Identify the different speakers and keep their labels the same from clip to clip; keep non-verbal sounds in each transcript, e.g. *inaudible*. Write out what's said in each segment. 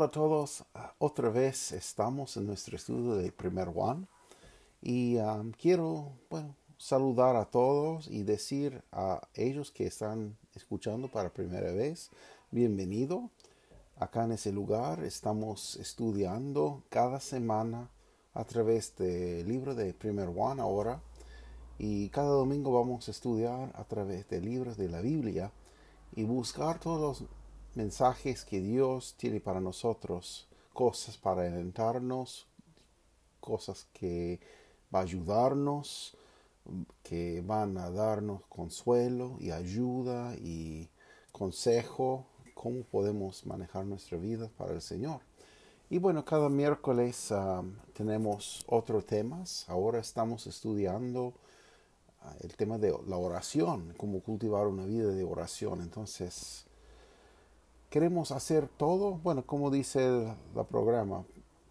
Speaker 1: Hola a todos, otra vez estamos en nuestro estudio de Primer Juan y quiero bueno, saludar a todos y decir a ellos que están escuchando para primera vez, bienvenido. Acá en ese lugar estamos estudiando cada semana a través del libro de Primer Juan ahora y cada domingo vamos a estudiar a través de libros de la Biblia y buscar todos los mensajes que Dios tiene para nosotros, cosas para alentarnos, cosas que va a ayudarnos, que van a darnos consuelo y ayuda y consejo, cómo podemos manejar nuestra vida para el Señor. Y bueno, cada miércoles um, tenemos otros temas. Ahora estamos estudiando uh, el tema de la oración, cómo cultivar una vida de oración. Entonces, queremos hacer todo, bueno, como dice el, programa,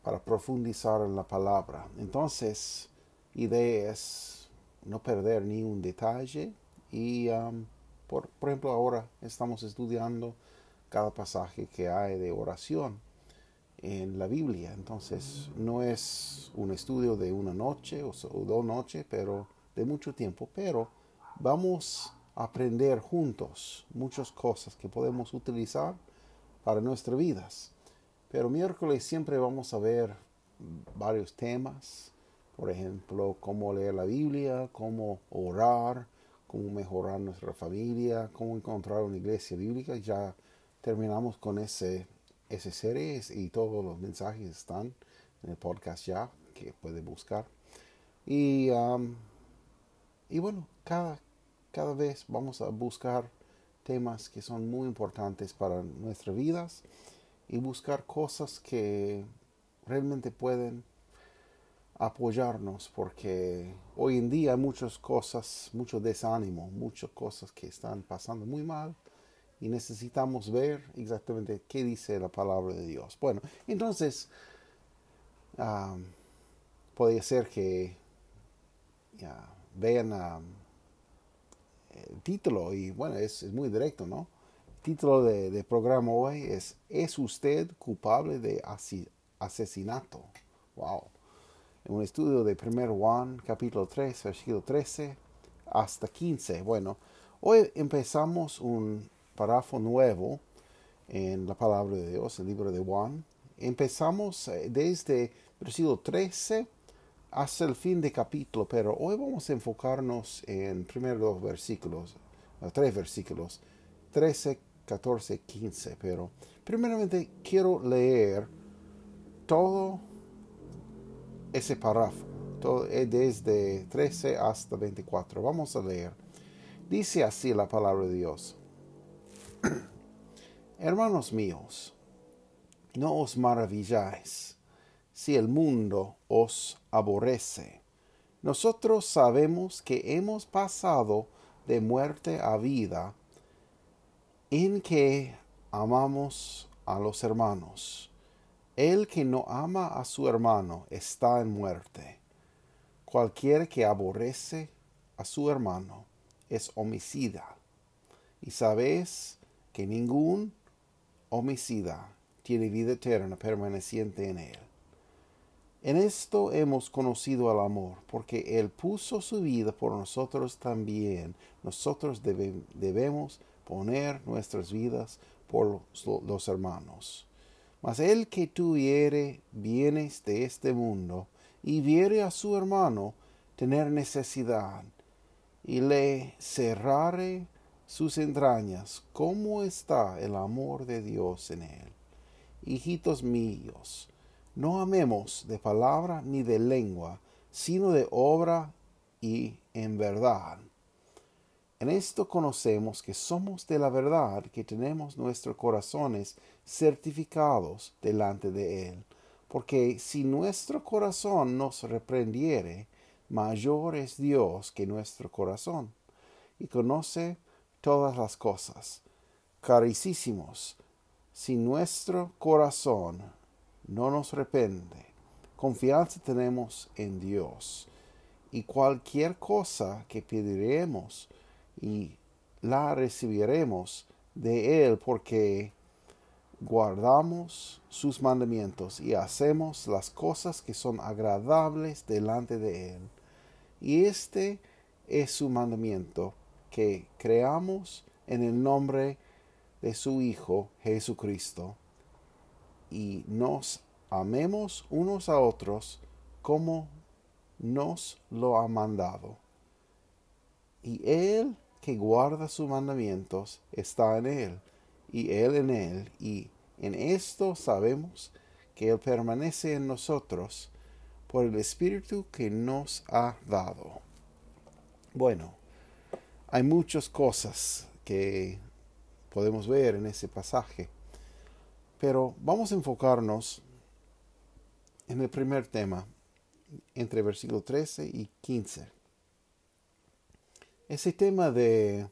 Speaker 1: para profundizar en la palabra. Entonces, idea es no perder ni un detalle y, um, por, por ejemplo, ahora estamos estudiando cada pasaje que hay de oración en la Biblia. Entonces, no es un estudio de una noche o, o dos noches, pero de mucho tiempo, pero vamos a aprender juntos muchas cosas que podemos utilizar para nuestras vidas. Pero miércoles siempre vamos a ver varios temas, por ejemplo, cómo leer la Biblia, cómo orar, cómo mejorar nuestra familia, cómo encontrar una iglesia bíblica. Ya terminamos con ese, ese serie y todos los mensajes están en el podcast ya que puede buscar. Y, um, y bueno, cada, cada vez vamos a buscar temas que son muy importantes para nuestras vidas y buscar cosas que realmente pueden apoyarnos porque hoy en día hay muchas cosas, mucho desánimo, muchas cosas que están pasando muy mal y necesitamos ver exactamente qué dice la palabra de Dios. Bueno, entonces um, puede ser que vean a título, y bueno, es, muy directo, ¿no? El título del de programa hoy es ¿Es usted culpable de asesinato? Wow. En un estudio de 1 Juan, capítulo 3, versículo 13 hasta 15. Bueno, hoy empezamos un párrafo nuevo en la palabra de Dios, el libro de Juan. Empezamos eh, desde versículo 13 hasta el fin de capítulo, pero hoy vamos a enfocarnos en primeros dos versículos, tres versículos, 13, 14, 15. Pero primeramente quiero leer todo ese párrafo, todo, eh, desde 13 hasta 24. Vamos a leer. Dice así la palabra de Dios. *clears throat* Hermanos míos, no os maravilláis si el mundo os aborrece. Nosotros sabemos que hemos pasado de muerte a vida en que amamos a los hermanos. El que no ama a su hermano está en muerte. Cualquiera que aborrece a su hermano es homicida. Y sabéis que ningún homicida tiene vida eterna permaneciente en él. En esto hemos conocido el amor, porque Él puso su vida por nosotros también. Nosotros debemos poner nuestras vidas por los, hermanos. Mas el que tuviere bienes de este mundo y viere a su hermano tener necesidad y le cerrare sus entrañas, ¿cómo está el amor de Dios en él? Hijitos míos, no amemos de palabra ni de lengua, sino de obra y en verdad. En esto conocemos que somos de la verdad, que tenemos nuestros corazones certificados delante de Él, Porque si nuestro corazón nos reprendiere, mayor es Dios que nuestro corazón, y conoce todas las cosas. Caricísimos, si nuestro corazón no nos repende, confianza tenemos en Dios, y cualquier cosa que pediremos y la recibiremos de Él porque guardamos sus mandamientos y hacemos las cosas que son agradables delante de Él. Y este es su mandamiento, que creamos en el nombre de su Hijo Jesucristo y nos amemos unos a otros como nos lo ha mandado. Y Él que guarda sus mandamientos está en Él, y Él en Él, y en esto sabemos que Él permanece en nosotros por el Espíritu que nos ha dado. Bueno, hay muchas cosas que podemos ver en ese pasaje, pero vamos a enfocarnos en el primer tema, entre versículo 13 y 15. Ese tema de,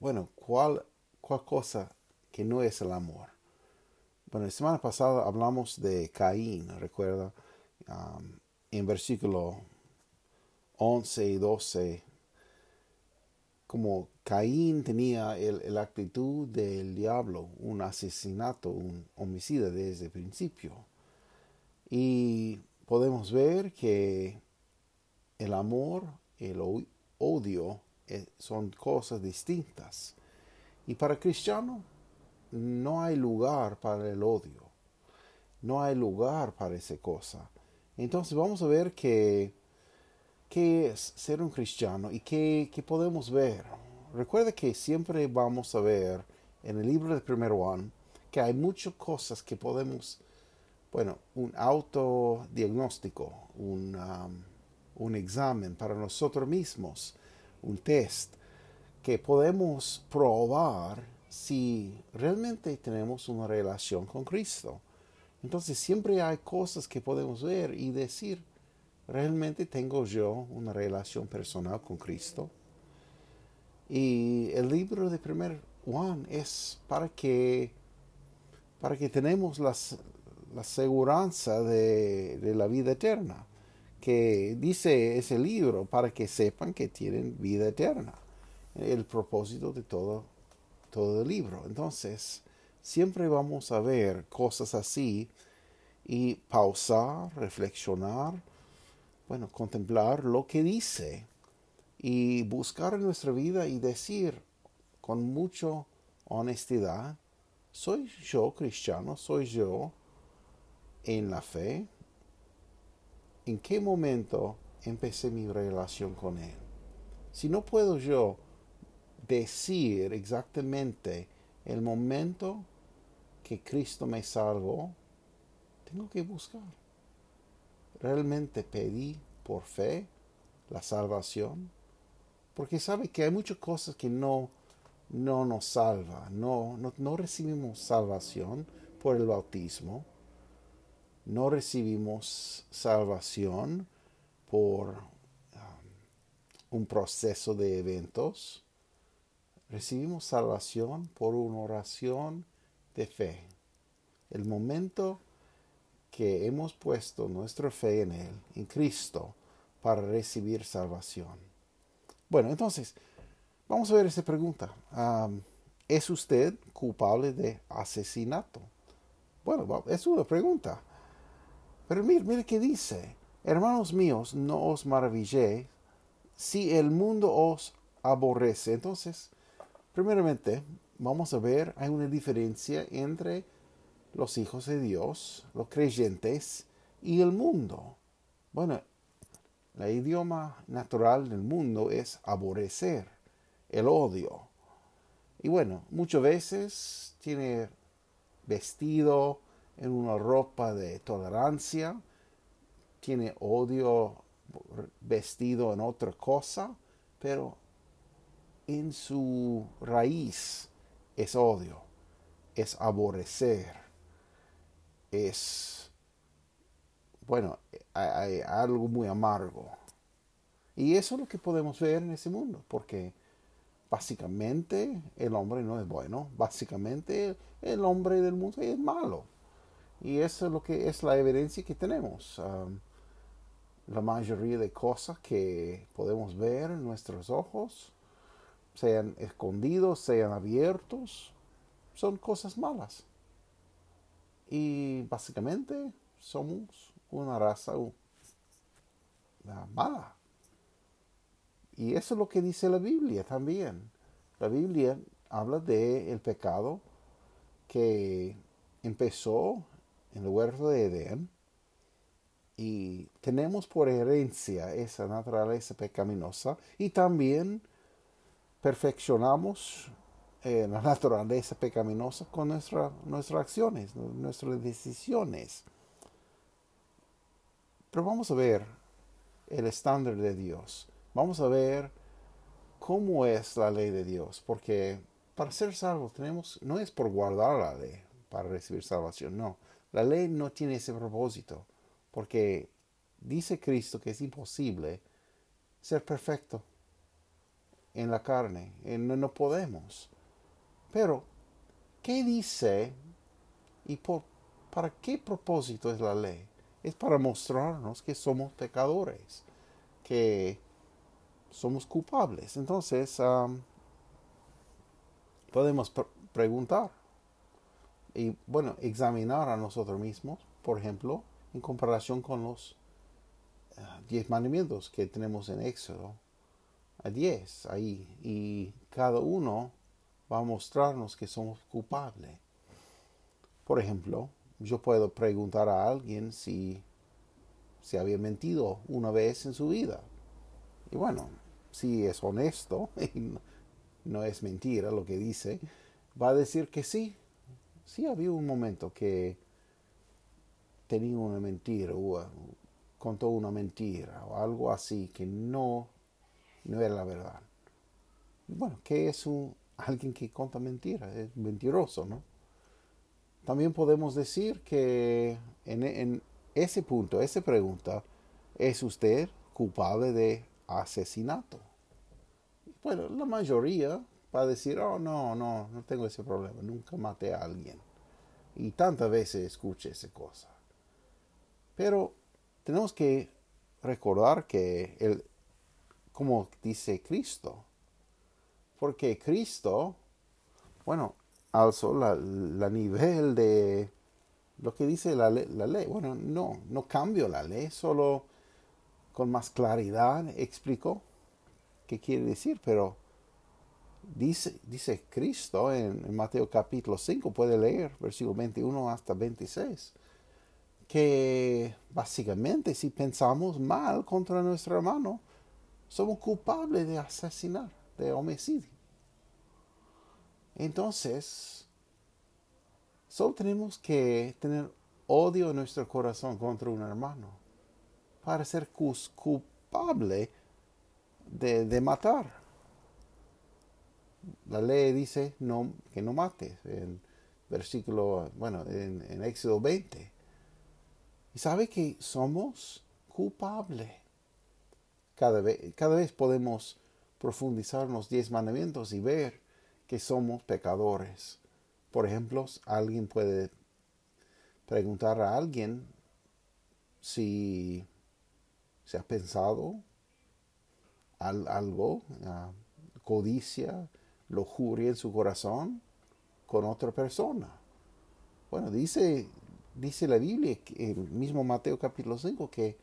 Speaker 1: bueno, ¿cuál, cuál cosa que no es el amor? Bueno, la semana pasada hablamos de Caín, recuerda, en versículo 11 y 12, como Caín tenía la actitud del diablo, un asesinato, un homicida desde el principio. Y podemos ver que el amor, el odio eh, son cosas distintas. Y para cristiano no hay lugar para el odio. No hay lugar para esa cosa. Entonces vamos a ver que, qué es ser un cristiano y qué, qué podemos ver. Recuerda que siempre vamos a ver en el libro de Primero Juan que hay muchas cosas que podemos bueno, un autodiagnóstico, un, um, un examen para nosotros mismos, un test, que podemos probar si realmente tenemos una relación con Cristo. Entonces siempre hay cosas que podemos ver y decir, ¿realmente tengo yo una relación personal con Cristo? Y el libro de primer Juan es para que, para que tenemos las, la seguridad de, la vida eterna, que dice ese libro para que sepan que tienen vida eterna, el propósito de todo, todo el libro. Entonces, siempre vamos a ver cosas así y pausar, reflexionar, bueno, contemplar lo que dice y buscar en nuestra vida y decir con mucha honestidad, soy yo cristiano, soy yo en la fe, ¿en qué momento empecé mi relación con Él? Si no puedo yo decir exactamente el momento que Cristo me salvó, tengo que buscar. ¿Realmente pedí por fe la salvación? Porque sabe que hay muchas cosas que no, no nos salva, no, no, no recibimos salvación por el bautismo no recibimos salvación por um, un proceso de eventos. Recibimos salvación por una oración de fe. El momento que hemos puesto nuestra fe en Él, en Cristo, para recibir salvación. Bueno, entonces, vamos a ver esta pregunta. ¿Es usted culpable de asesinato? Bueno, es una pregunta. Pero mire, mire qué dice. Hermanos míos, no os maravilléis si el mundo os aborrece. Entonces, primeramente, vamos a ver, hay una diferencia entre los hijos de Dios, los creyentes, y el mundo. Bueno, el idioma natural del mundo es aborrecer, el odio. Y bueno, muchas veces tiene vestido, en una ropa de tolerancia, tiene odio vestido en otra cosa, pero en su raíz es odio, es aborrecer, es bueno, hay, algo muy amargo. Y eso es lo que podemos ver en ese mundo, porque básicamente el hombre no es bueno, básicamente el hombre del mundo es malo. Y eso es lo que es la evidencia que tenemos. La mayoría de cosas que podemos ver en nuestros ojos, sean escondidos, sean abiertos, son cosas malas. Y básicamente somos una raza mala. Y eso es lo que dice la Biblia también. La Biblia habla de el pecado que empezó en el huerto de Edén y tenemos por herencia esa naturaleza pecaminosa y también perfeccionamos eh, la naturaleza pecaminosa con nuestra, nuestras acciones, nuestras decisiones. Pero vamos a ver el estándar de Dios. Vamos a ver cómo es la ley de Dios, porque para ser salvos tenemos, no es por guardar la ley para recibir salvación, no. La ley no tiene ese propósito porque dice Cristo que es imposible ser perfecto en la carne, no, no podemos. Pero, ¿qué dice y por, para qué propósito es la ley? Es para mostrarnos que somos pecadores, que somos culpables. Entonces, podemos preguntar y, bueno, examinar a nosotros mismos, por ejemplo, en comparación con los ah, diez mandamientos que tenemos en Éxodo. A diez ahí. Y cada uno va a mostrarnos que somos culpables. Por ejemplo, yo puedo preguntar a alguien si se había mentido una vez en su vida. Y bueno, si es honesto *laughs* y no es mentira lo que dice, va a decir que sí. Sí había un momento que tenía una mentira o contó una mentira o algo así que no, no era la verdad. Bueno, ¿qué es un, alguien que cuenta mentira? Es mentiroso, ¿no? También podemos decir que en, en ese punto, esa pregunta, ¿es usted culpable de asesinato? Bueno, la mayoría va a decir, oh, no, no, no tengo ese problema, nunca maté a alguien. Y tantas veces escuché esa cosa. Pero tenemos que recordar que, el, como dice Cristo, porque Cristo, bueno, alzó la, la nivel de lo que dice la, la, ley. Bueno, no, no cambió la ley, solo con más claridad explicó qué quiere decir, pero dice, dice Cristo en, en Mateo capítulo 5, puede leer versículo 21 hasta 26 que básicamente si pensamos mal contra nuestro hermano, somos culpables de asesinar, de homicidio. Entonces, solo tenemos que tener odio en nuestro corazón contra un hermano para ser culpable de, matar. La ley dice que no mates, en versículo, bueno, en, en Éxodo 20. Y sabe que somos culpables. Cada vez, cada vez podemos profundizar en los diez mandamientos y ver que somos pecadores. Por ejemplo, alguien puede preguntar a alguien si se ha pensado algo, codicia, lujuria en su corazón con otra persona. Bueno, dice dice la Biblia, el mismo Mateo capítulo 5, que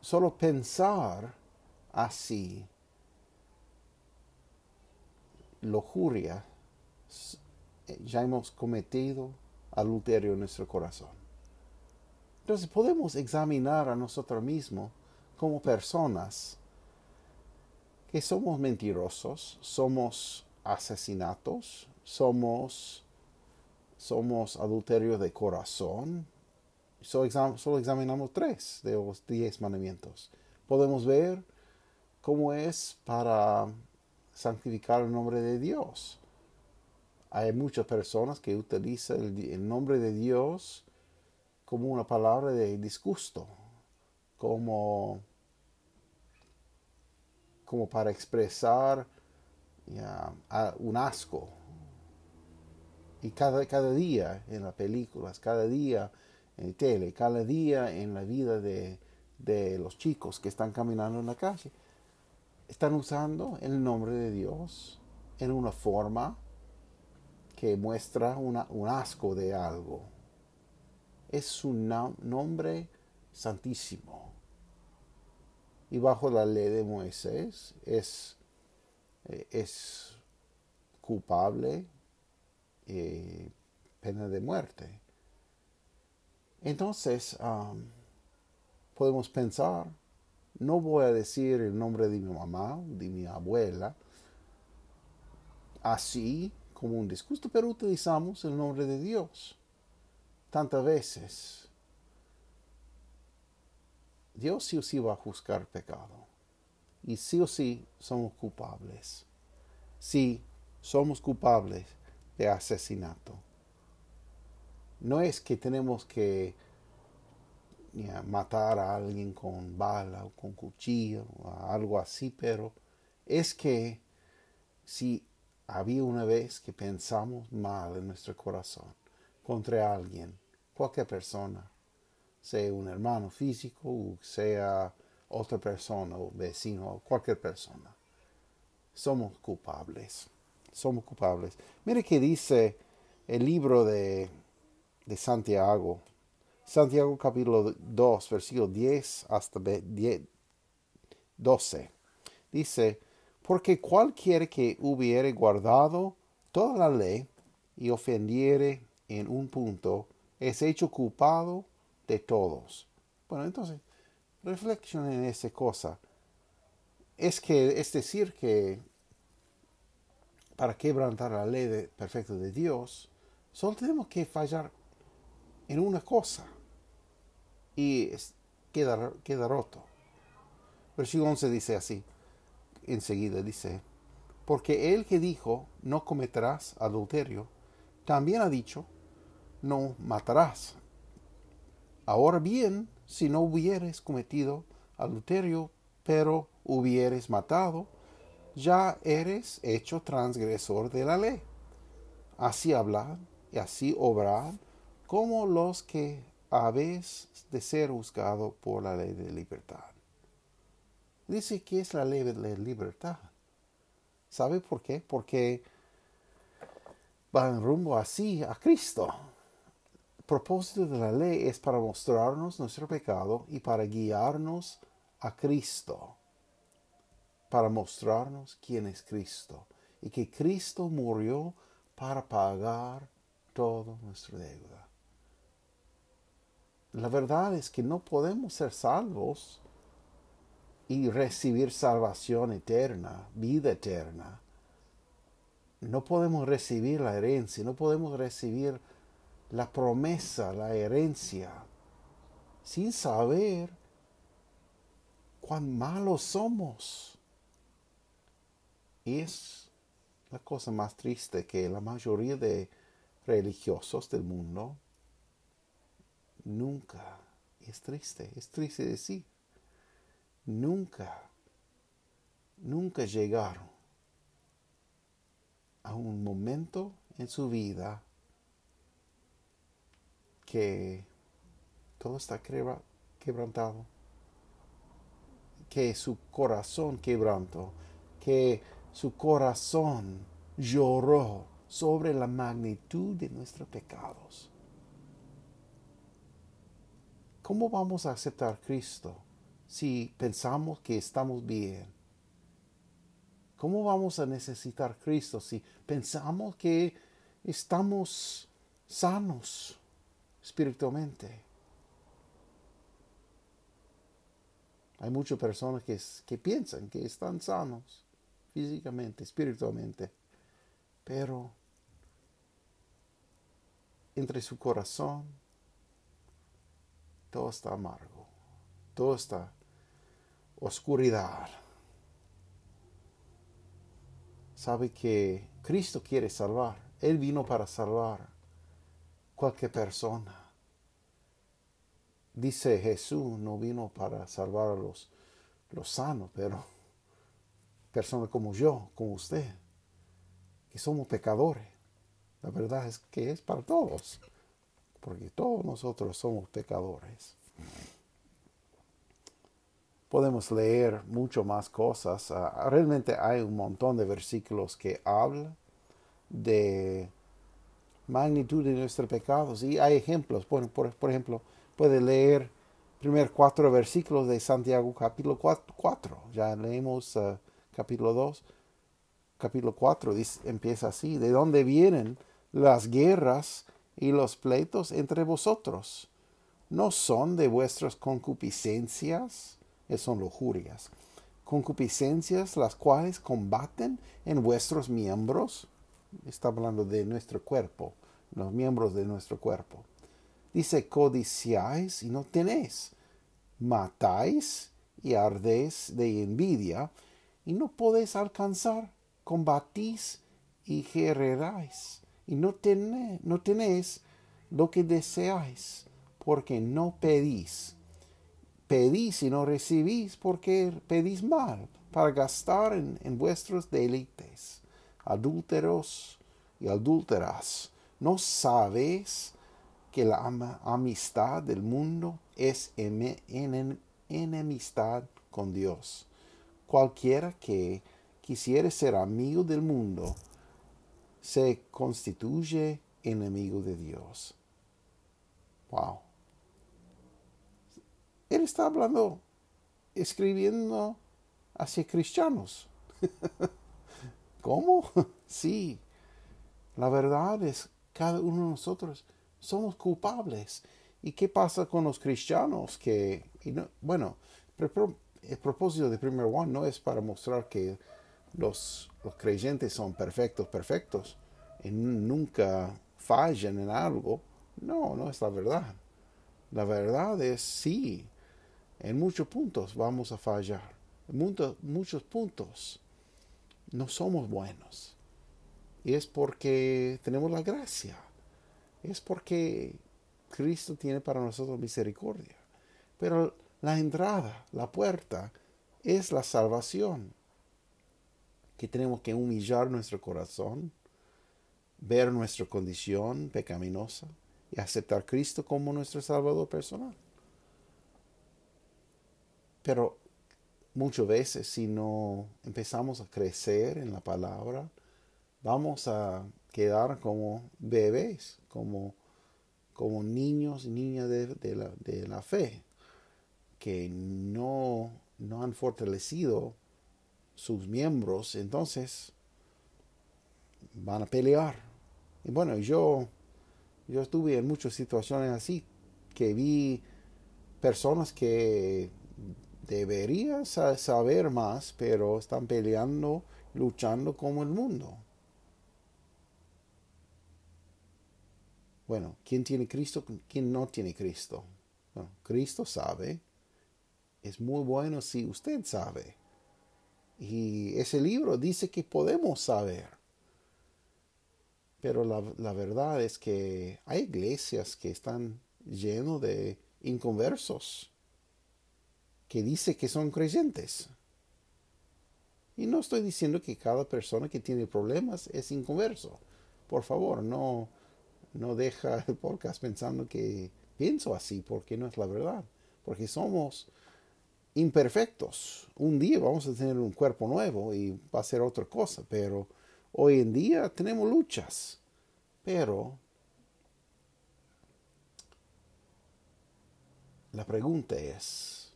Speaker 1: solo pensar así, lujuria, ya hemos cometido adulterio en nuestro corazón. Entonces podemos examinar a nosotros mismos como personas que somos mentirosos, somos asesinatos, somos somos adulterios de corazón. Solo, examinamos tres de los diez mandamientos. Podemos ver cómo es para santificar el nombre de Dios. Hay muchas personas que utilizan el, nombre de Dios como una palabra de disgusto, como, como para expresar un asco. Y cada, cada día en las películas, cada día en la tele, cada día en la vida de, de los chicos que están caminando en la calle, están usando el nombre de Dios en una forma que muestra un asco de algo. Es un nombre santísimo. Y bajo la ley de Moisés es, eh, es culpable eh, pena de muerte. Entonces, podemos pensar, no voy a decir el nombre de mi mamá, de mi abuela, así como un disgusto, pero utilizamos el nombre de Dios tantas veces. Dios sí o sí va a juzgar pecado. Y sí o sí somos culpables. Sí, somos culpables de asesinato. No es que tenemos que matar a alguien con bala o con cuchillo o algo así, pero es que si había una vez que pensamos mal en nuestro corazón contra alguien, cualquier persona, sea un hermano físico o sea otra persona o vecino o cualquier persona, somos culpables. Somos culpables. Mire que dice el libro de, de Santiago, Santiago capítulo 2, versículo 10 hasta 12. Dice, porque cualquiera que hubiere guardado toda la ley y ofendiere en un punto, es hecho culpado de todos. Bueno, entonces, reflexionen en esa cosa. Es que, es decir, que para quebrantar la ley perfecta de Dios, solo tenemos que fallar en una cosa y queda, queda roto. Versículo 11 dice así, enseguida dice, porque el que dijo, no cometerás adulterio, también ha dicho, no matarás. Ahora bien, si no hubieres cometido adulterio, pero hubieres matado, ya eres hecho transgresor de la ley. Así hablad y así obrad como los que habéis de ser juzgado por la ley de libertad. Dice que es la ley de libertad. ¿Sabe por qué? Porque va en rumbo así a Cristo. El propósito de la ley es para mostrarnos nuestro pecado y para guiarnos a Cristo, para mostrarnos quién es Cristo y que Cristo murió para pagar todo nuestra deuda. La verdad es que no podemos ser salvos y recibir salvación eterna, vida eterna. No podemos recibir la herencia, no podemos recibir la promesa, la herencia, sin saber cuán malos somos. Y es la cosa más triste que la mayoría de religiosos del mundo nunca, es triste, es triste decir, nunca, nunca llegaron a un momento en su vida que todo está quebrantado, que su corazón quebrantó, que su corazón lloró sobre la magnitud de nuestros pecados. ¿Cómo vamos a aceptar Cristo si pensamos que estamos bien? ¿Cómo vamos a necesitar Cristo si pensamos que estamos sanos espiritualmente? Hay muchas personas que, que piensan que están sanos físicamente, espiritualmente, pero entre su corazón todo está amargo, todo está oscuridad. Sabe que Cristo quiere salvar, Él vino para salvar cualquier persona. dice Jesús no vino para salvar a los, los sanos, pero personas como yo, como usted, que somos pecadores. La verdad es que es para todos, porque todos nosotros somos pecadores. Podemos leer mucho más cosas. Ah, realmente hay un montón de versículos que hablan de magnitud de nuestros pecados y hay ejemplos. Bueno, por, por ejemplo, puede leer primer cuatro versículos de Santiago capítulo 4. Ya leemos uh, capítulo 2. Capítulo 4 empieza así. ¿De dónde vienen las guerras y los pleitos entre vosotros? ¿No son de vuestras concupiscencias? Son lujurias. Concupiscencias las cuales combaten en vuestros miembros. Está hablando de nuestro cuerpo, los miembros de nuestro cuerpo Dice, codiciáis y no tenéis, matáis y ardéis de envidia y no podéis alcanzar, combatís y guerreráis y no, tenéis, no tenéis lo que deseáis porque no pedís. Pedís y no recibís porque pedís mal para gastar en, en vuestros deleites. Adúlteros y adúlteras, ¿no sabéis que la amistad del mundo es enemistad con Dios. Cualquiera que quisiere ser amigo del mundo se constituye enemigo de Dios. Wow. Él está hablando, escribiendo hacia cristianos. *laughs* ¿Cómo? *laughs* Sí. La verdad es, cada uno de nosotros somos culpables. ¿Y qué pasa con los cristianos que, bueno, el propósito de Primer One no es para mostrar que los, los creyentes son perfectos, perfectos, y nunca fallan en algo. No, no es la verdad. La verdad es sí, en muchos puntos vamos a fallar. En muchos, muchos puntos no somos buenos. Y es porque tenemos la gracia es porque Cristo tiene para nosotros misericordia. Pero la entrada, la puerta, es la salvación. Que tenemos que humillar nuestro corazón, ver nuestra condición pecaminosa y aceptar a Cristo como nuestro Salvador personal. Pero muchas veces si no empezamos a crecer en la palabra, vamos a quedar como bebés, como, como niños y niñas de, la, de, la, fe, que no, no han fortalecido sus miembros, entonces van a pelear. Y bueno, yo, yo estuve en muchas situaciones así, que vi personas que deberían saber más, pero están peleando, luchando como el mundo. Bueno, ¿quién tiene Cristo? ¿Quién no tiene Cristo? Bueno, Cristo sabe. Es muy bueno si usted sabe. Y ese libro dice que podemos saber. Pero la, verdad es que hay iglesias que están llenos de inconversos que dice que son creyentes. Y no estoy diciendo que cada persona que tiene problemas es inconverso. Por favor, no, no deja el podcast pensando que pienso así, porque no es la verdad. Porque somos imperfectos. Un día vamos a tener un cuerpo nuevo y va a ser otra cosa, pero hoy en día tenemos luchas. Pero la pregunta es,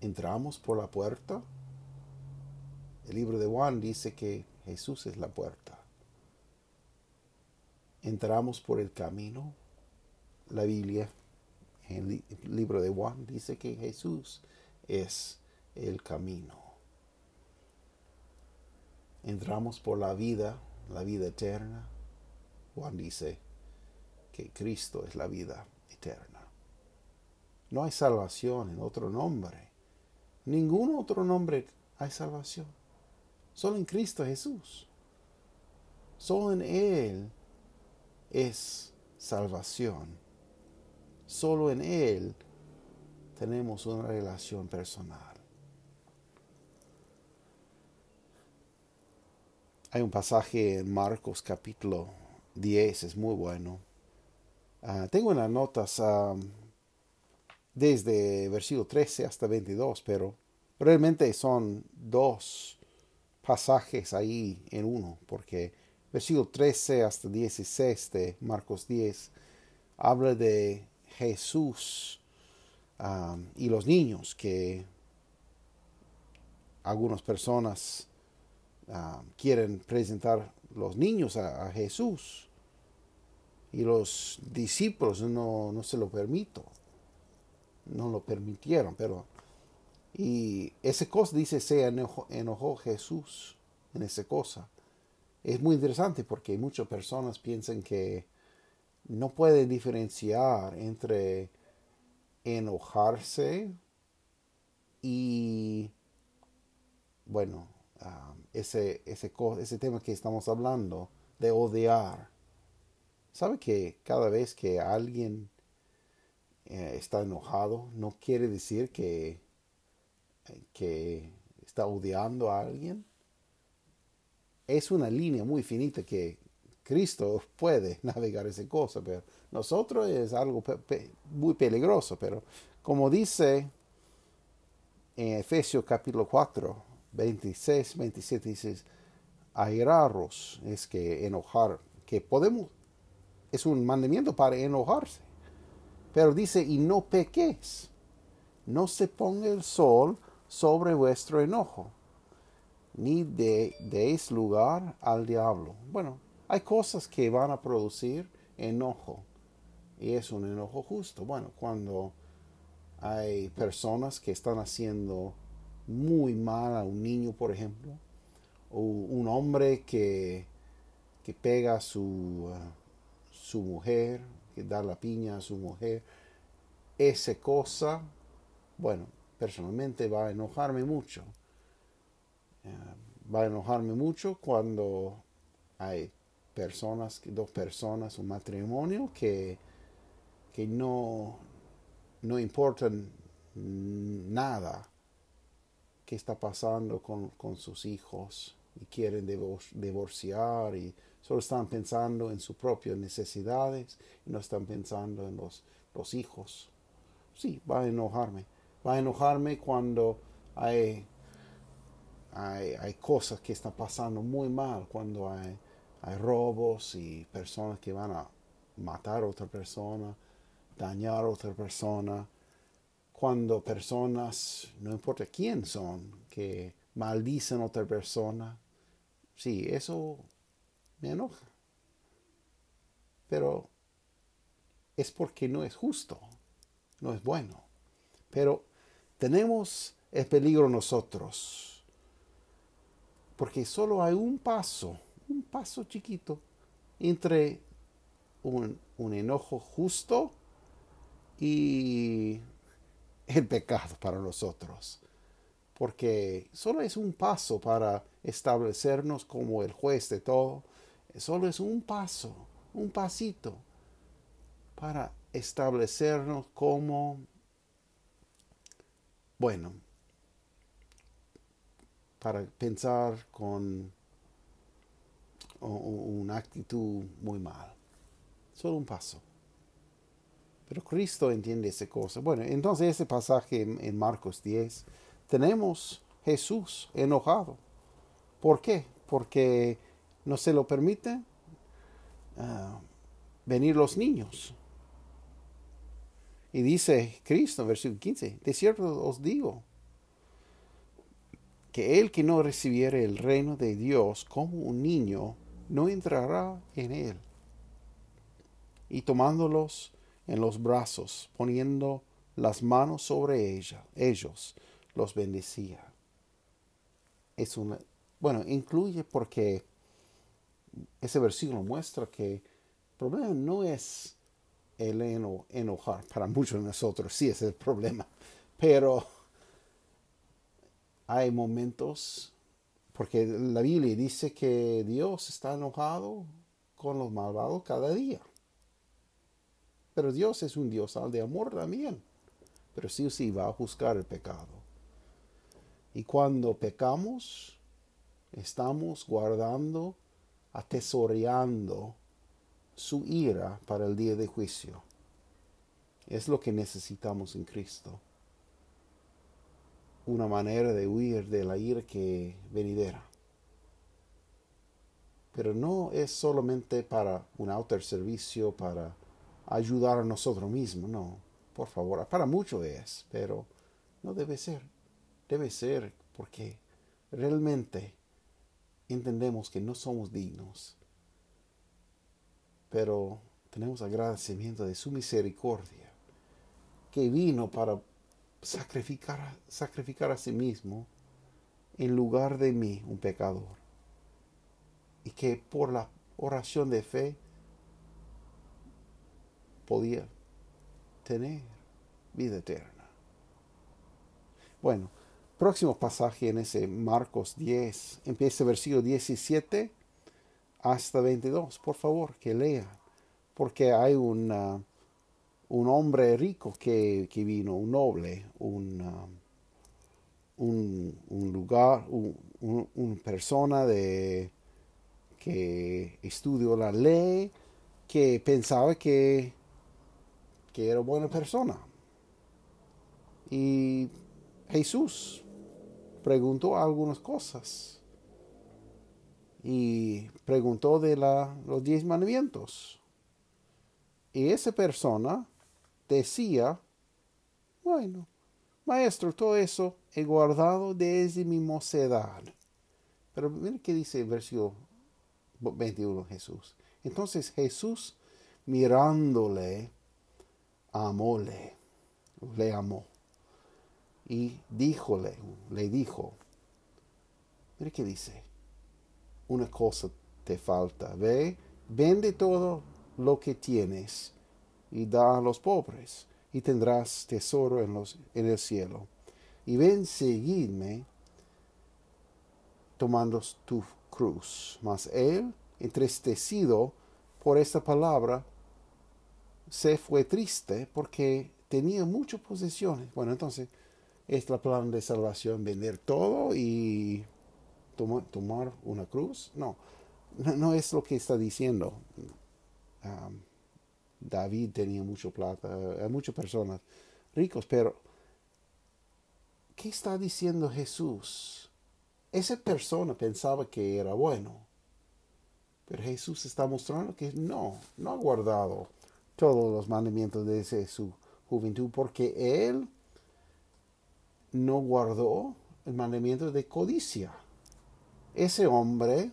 Speaker 1: ¿entramos por la puerta? El libro de Juan dice que Jesús es la puerta entramos por el camino. La Biblia, en el libro de Juan, dice que Jesús es el camino. Entramos por la vida, la vida eterna. Juan dice que Cristo es la vida eterna. No hay salvación en otro nombre. Ningún otro nombre hay salvación. Solo en Cristo Jesús. Solo en Él es salvación. Solo en Él tenemos una relación personal. Hay un pasaje en Marcos capítulo 10, es muy bueno. Ah, tengo unas notas desde versículo 13 hasta 22, pero realmente son dos pasajes ahí en uno, porque versículo 13 hasta 16 de Marcos 10 habla de Jesús y los niños que algunas personas quieren presentar los niños a, Jesús. Y los discípulos no, no se lo permito no lo permitieron pero y ese cosa dice se enojó, enojó Jesús en esa cosa es muy interesante porque muchas personas piensan que no pueden diferenciar entre enojarse y, bueno, um, ese, ese, ese tema que estamos hablando de odiar. ¿Sabe que cada vez que alguien eh, está enojado no quiere decir que, que está odiando a alguien? es una línea muy finita que Cristo puede *laughs* navegar esa cosa, pero nosotros es algo muy peligroso, pero como dice en Efesios capítulo 4, 26, 27, dice, airaros es que enojar, que podemos, es un mandamiento para enojarse, pero dice, y no pequéis, no se ponga el sol sobre vuestro enojo ni de, deis lugar al diablo. Bueno, hay cosas que van a producir enojo y es un enojo justo. Bueno, cuando hay personas que están haciendo muy mal a un niño, por ejemplo, o un hombre que, que pega a su, su mujer, que da la piña a su mujer, esa cosa, bueno, personalmente va a enojarme mucho va a enojarme mucho cuando hay personas, dos personas, un matrimonio que, que no, no importan nada que está pasando con, sus hijos y quieren divorciar y solo están pensando en sus propias necesidades y no están pensando en los, los hijos. Sí, va a enojarme. Va a enojarme cuando hay hay, cosas que están pasando muy mal cuando hay, hay robos y personas que van a matar a otra persona, dañar a otra persona. Cuando personas, no importa quién son, que maldicen a otra persona. Sí, eso me enoja. Pero es porque no es justo, no es bueno. Pero tenemos el peligro nosotros porque solo hay un paso, un paso chiquito entre un, enojo justo y el pecado para nosotros. Porque solo es un paso para establecernos como el juez de todo. Solo es un paso, un pasito para establecernos como, bueno, para pensar con una actitud muy mal. Solo un paso. Pero Cristo entiende esa cosa. Bueno, entonces ese pasaje en, Marcos 10, tenemos Jesús enojado. ¿Por qué? Porque no se lo permite ah, venir los niños. Y dice Cristo, versículo 15, de cierto os digo, que el que no recibiere el reino de Dios como un niño, no entrará en él. Y tomándolos en los brazos, poniendo las manos sobre ella, ellos, los bendecía. Es una, bueno, incluye porque ese versículo muestra que el problema no es el enojar, para muchos de nosotros sí es el problema, pero hay momentos, porque la Biblia dice que Dios está enojado con los malvados cada día. Pero Dios es un Dios de amor también. Pero sí o sí va a juzgar el pecado. Y cuando pecamos, estamos guardando, atesoreando su ira para el día de juicio. Es lo que necesitamos en Cristo. Una manera de huir de la ira que venidera. Pero no es solamente para un autoservicio, para ayudar a nosotros mismos, no. Por favor, para mucho es, pero no debe ser. Debe ser porque realmente entendemos que no somos dignos. Pero tenemos agradecimiento de su misericordia, que vino para sacrificar, sacrificar a sí mismo en lugar de mí, un pecador y que por la oración de fe podía tener vida eterna. Bueno, próximo pasaje en ese Marcos 10, empieza versículo 17 hasta 22, por favor, que lea, porque hay un un hombre rico que, vino, un noble, un, un, lugar, una persona de que estudió la ley, que pensaba que, que era buena persona. Y Jesús preguntó algunas cosas. Y preguntó de la, los diez mandamientos. Y esa persona decía, bueno, maestro, todo eso he guardado desde mi mocedad. Pero mira qué dice el versículo 21 Jesús. Entonces Jesús mirándole, amóle, le amó. Y díjole, le dijo, mire qué dice, una cosa te falta, ve, vende todo lo que tienes y da a los pobres, y tendrás tesoro en, los, en el cielo. Y ven, seguidme, tomando tu cruz. Mas él, entristecido por esta palabra, se fue triste porque tenía muchas posesiones. Bueno, entonces, es la plan de salvación vender todo y tomar una cruz. No, no, es lo que está diciendo. David tenía mucho plata, hay muchas personas ricos, pero ¿qué está diciendo Jesús? Esa persona pensaba que era bueno. Pero Jesús está mostrando que no, no ha guardado todos los mandamientos desde su juventud porque él no guardó el mandamiento de codicia. Ese hombre,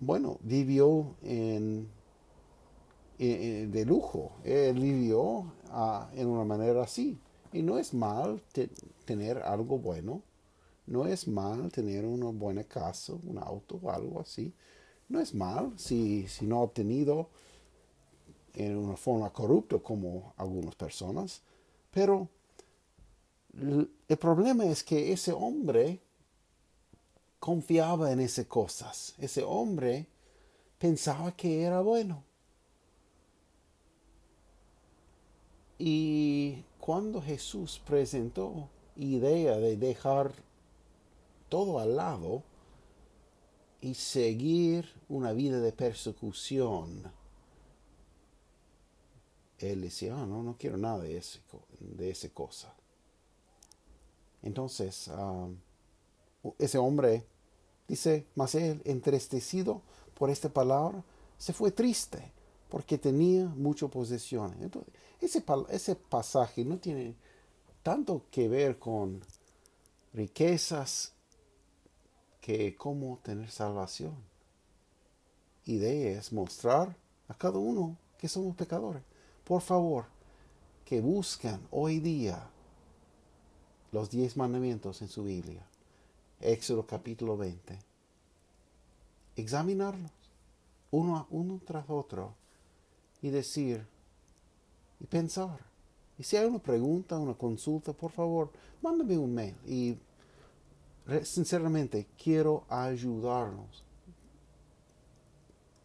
Speaker 1: bueno, vivió en, de lujo. Él vivió ah, en una manera así. Y no es mal tener algo bueno no es mal tener una buena casa, un auto algo así. No es mal si, si no ha obtenido en una forma corrupta como algunas personas. Pero el problema es que ese hombre confiaba en esas cosas. Ese hombre pensaba que era bueno. Y cuando Jesús presentó idea de dejar todo al lado y seguir una vida de persecución. Él decía, ah, no, no quiero nada de, ese, de esa cosa. Entonces, um, ese hombre dice, mas él, entristecido por esta palabra, se fue triste porque tenía mucha posesión. Entonces, ese, ese pasaje no tiene tanto que ver con riquezas que cómo tener salvación. Y de es mostrar a cada uno que somos pecadores. Por favor, que buscan hoy día los diez mandamientos en su Biblia. Éxodo capítulo 20. Examinarlos uno, uno tras otro y decir y pensar. Y si hay una pregunta, una consulta, por favor, mándame un mail y sinceramente quiero ayudarnos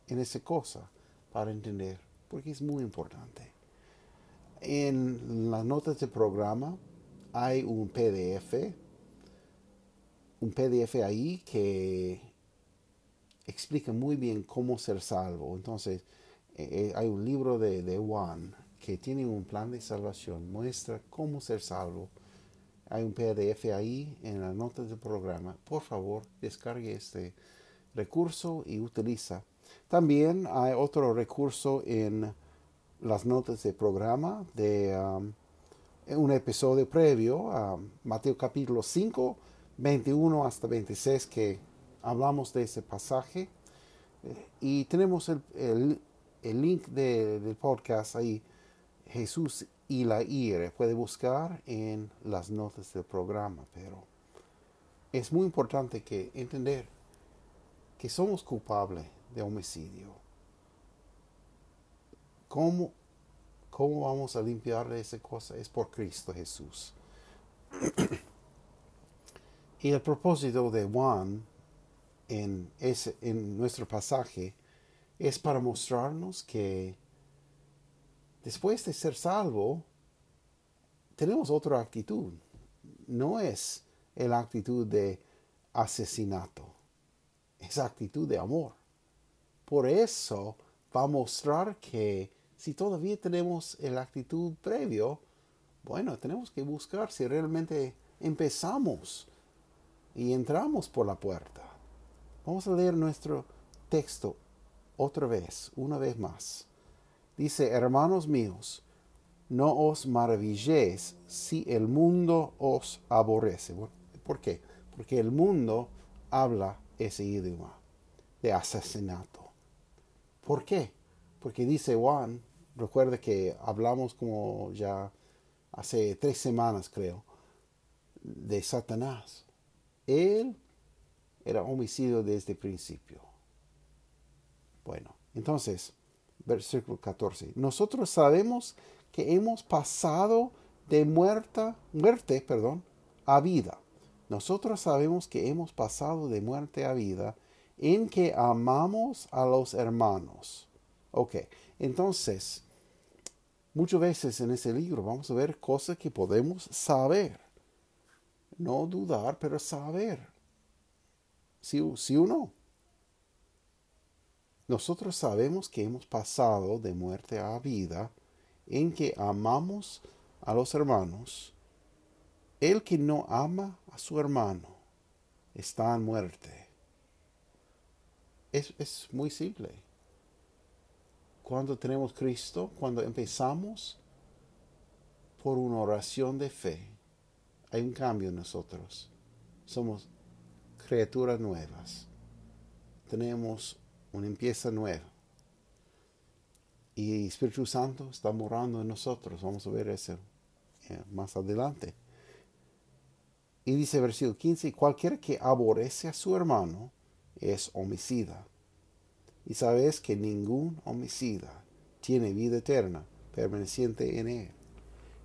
Speaker 1: en esa cosa para entender. porque es muy importante. En las notas del programa hay un PDF, un PDF ahí que explica muy bien cómo ser salvo. Entonces, eh, eh, hay un libro de, de Juan que tiene un plan de salvación, muestra cómo ser salvo. Hay un PDF ahí en las notas del programa. Por favor, descargue este recurso y utiliza. También hay otro recurso en las notas del programa de um, un episodio previo a Mateo capítulo 5, 21 hasta 26 que hablamos de ese pasaje. Eh, y tenemos el, link del podcast ahí, Jesús y la ira. Puede buscar en las notas del programa, pero es muy importante que entender que somos culpables de homicidio. ¿Cómo, ¿Cómo vamos a limpiar esa cosa? Es por Cristo Jesús. *clears throat* y el propósito de Juan en, ese, en nuestro pasaje es para mostrarnos que después de ser salvo, tenemos otra actitud. No es la actitud de asesinato, es actitud de amor. Por eso va a mostrar que si todavía tenemos la actitud previo, bueno, tenemos que buscar si realmente empezamos y entramos por la puerta. Vamos a leer nuestro texto otra vez, una vez más. Dice, hermanos míos, no os maravilléis si el mundo os aborrece. ¿Por qué? Porque el mundo habla ese idioma de asesinato. ¿Por qué? Porque dice Juan, recuerde que hablamos como ya hace tres semanas creo, de Satanás. Él era homicidio desde el principio. Bueno, entonces, versículo 14. Nosotros sabemos que hemos pasado de muerta, muerte perdón, a vida. Nosotros sabemos que hemos pasado de muerte a vida en que amamos a los hermanos. Ok, entonces, muchas veces en ese libro vamos a ver cosas que podemos saber. No dudar, pero saber. Sí, sí no. Nosotros sabemos que hemos pasado de muerte a vida en que amamos a los hermanos. El que no ama a su hermano está en muerte. Es, muy simple. Cuando tenemos Cristo, cuando empezamos por una oración de fe, hay un cambio en nosotros. Somos criaturas nuevas. Tenemos una empieza nueva. Y Espíritu Santo está morando en nosotros. Vamos a ver eso eh, más adelante. Y dice versículo 15, cualquiera que aborrece a su hermano es homicida. Y sabes que ningún homicida tiene vida eterna permaneciente en él.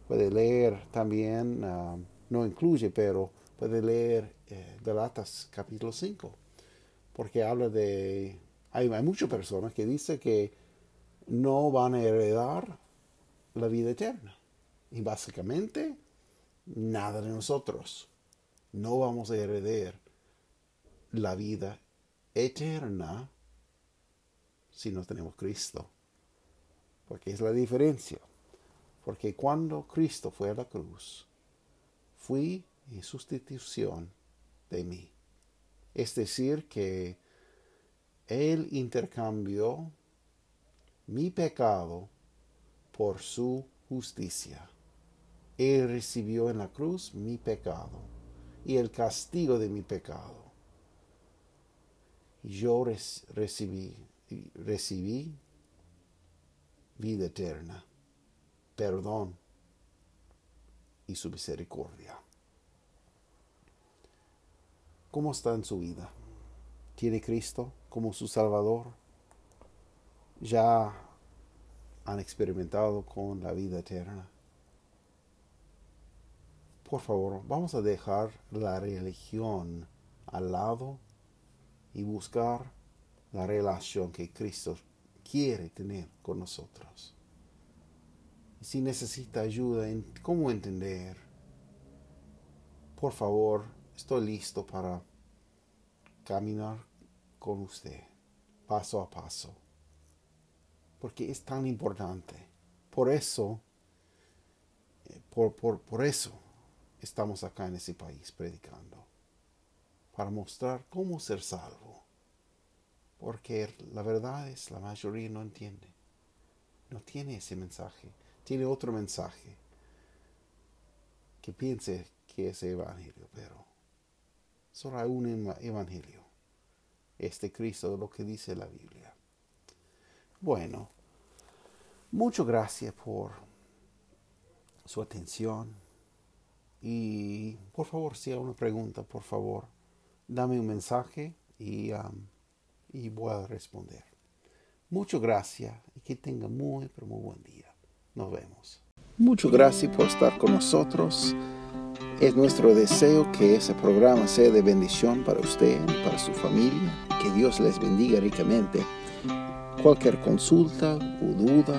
Speaker 1: Puede leer también, ah, no incluye, pero puede leer eh, Galatas capítulo 5, porque habla de, hay, hay muchas personas que dicen que no van a heredar la vida eterna. Y básicamente, nada de nosotros. No vamos a heredar la vida eterna si no tenemos Cristo. Porque es la diferencia. Porque cuando Cristo fue a la cruz, fui en sustitución de mí. Es decir, que Él intercambió mi pecado por su justicia. Él recibió en la cruz mi pecado y el castigo de mi pecado yo recibí, vida eterna, perdón y su misericordia. ¿Cómo está en su vida? ¿Tiene Cristo como su Salvador? ¿Ya han experimentado con la vida eterna? Por favor, vamos a dejar la religión al lado y buscar la relación que Cristo quiere tener con nosotros. Si necesita ayuda en cómo entender, por favor, estoy listo para caminar con usted, paso a paso, porque es tan importante. Por eso, eh, por, por, por eso estamos acá en ese país predicando, para mostrar cómo ser salvo, porque la verdad es la mayoría no entiende, no tiene ese mensaje, tiene otro mensaje. Que piense que es evangelio, pero solo hay un evangelio, este Cristo, lo que dice la Biblia. Bueno, muchas gracias por su atención y por favor, si hay una pregunta, por favor, dame un mensaje y, um, y voy a responder. Muchas gracias y que tenga muy, pero muy buen día. Nos vemos. Muchas gracias por estar con nosotros. Es nuestro deseo que ese programa sea de bendición para usted para su familia. Que Dios les bendiga ricamente. Cualquier consulta o duda,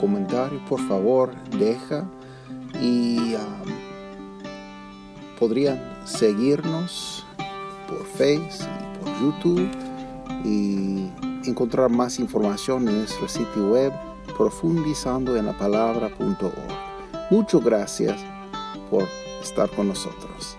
Speaker 1: comentario, por favor, deja. Y um, podrían seguirnos por Facebook por YouTube y encontrar más información en nuestro sitio web profundizando en la palabra.org. Muchas gracias por estar con nosotros.